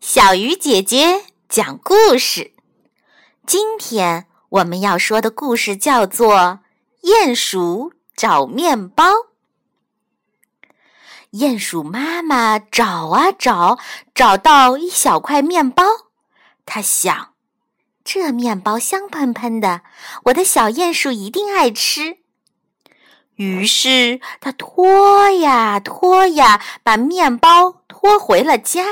小鱼姐姐讲故事。今天我们要说的故事叫做《鼹鼠找面包》。鼹鼠妈妈找啊找，找到一小块面包，它想：这面包香喷喷的，我的小鼹鼠一定爱吃。于是它拖呀拖呀，把面包拖回了家。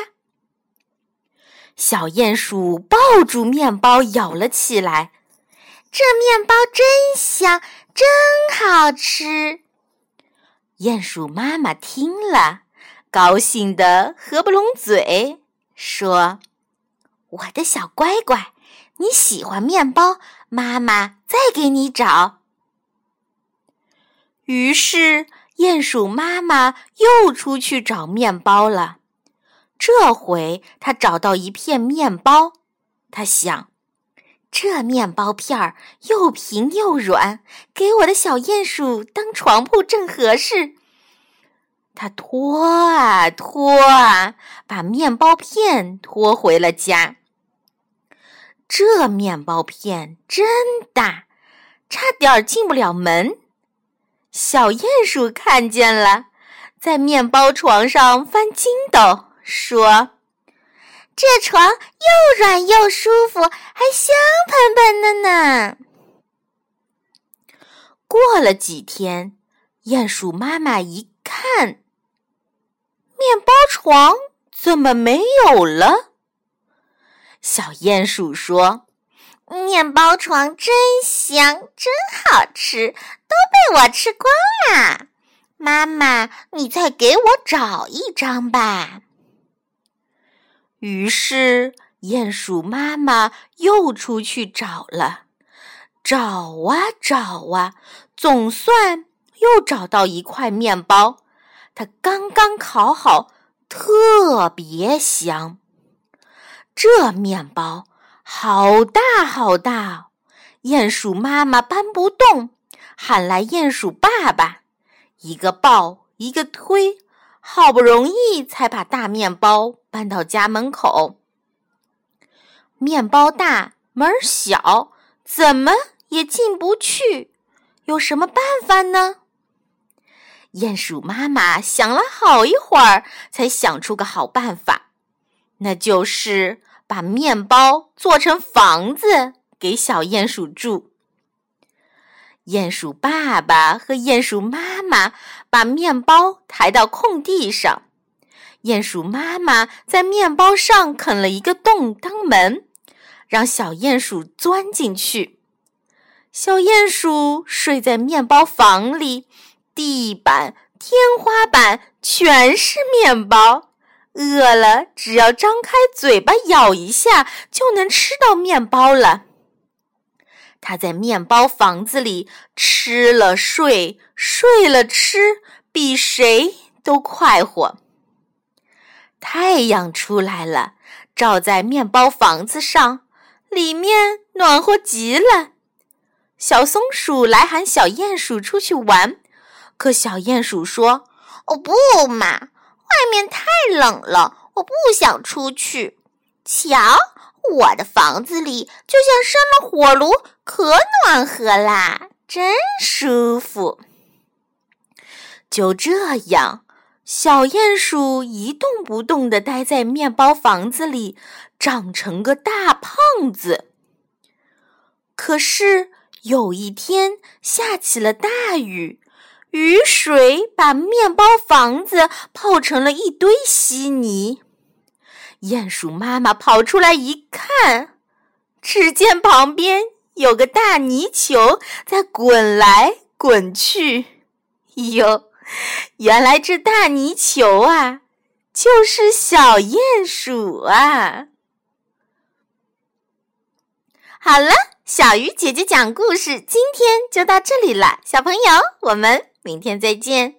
小鼹鼠抱住面包咬了起来，这面包真香，真好吃。鼹鼠妈妈听了，高兴得合不拢嘴，说：“我的小乖乖，你喜欢面包，妈妈再给你找。”于是，鼹鼠妈妈又出去找面包了。这回他找到一片面包，他想，这面包片儿又平又软，给我的小鼹鼠当床铺正合适。他拖啊拖啊，把面包片拖回了家。这面包片真大，差点进不了门。小鼹鼠看见了，在面包床上翻筋斗。说：“这床又软又舒服，还香喷喷的呢。”过了几天，鼹鼠妈妈一看，面包床怎么没有了？小鼹鼠说：“面包床真香，真好吃，都被我吃光啦！妈妈，你再给我找一张吧。”于是，鼹鼠妈妈又出去找了，找啊找啊，总算又找到一块面包。它刚刚烤好，特别香。这面包好大好大，鼹鼠妈妈搬不动，喊来鼹鼠爸爸，一个抱，一个推。好不容易才把大面包搬到家门口。面包大门小，怎么也进不去。有什么办法呢？鼹鼠妈妈想了好一会儿，才想出个好办法，那就是把面包做成房子给小鼹鼠住。鼹鼠爸爸和鼹鼠妈妈把面包抬到空地上，鼹鼠妈妈在面包上啃了一个洞当门，让小鼹鼠钻进去。小鼹鼠睡在面包房里，地板、天花板全是面包，饿了只要张开嘴巴咬一下，就能吃到面包了。他在面包房子里吃了睡，睡了吃，比谁都快活。太阳出来了，照在面包房子上，里面暖和极了。小松鼠来喊小鼹鼠出去玩，可小鼹鼠说：“哦不嘛，外面太冷了，我不想出去。瞧。”我的房子里就像生了火炉，可暖和啦，真舒服。就这样，小鼹鼠一动不动地待在面包房子里，长成个大胖子。可是有一天下起了大雨，雨水把面包房子泡成了一堆稀泥。鼹鼠妈妈跑出来一看，只见旁边有个大泥球在滚来滚去。哟，原来这大泥球啊，就是小鼹鼠啊！好了，小鱼姐姐讲故事，今天就到这里了。小朋友，我们明天再见。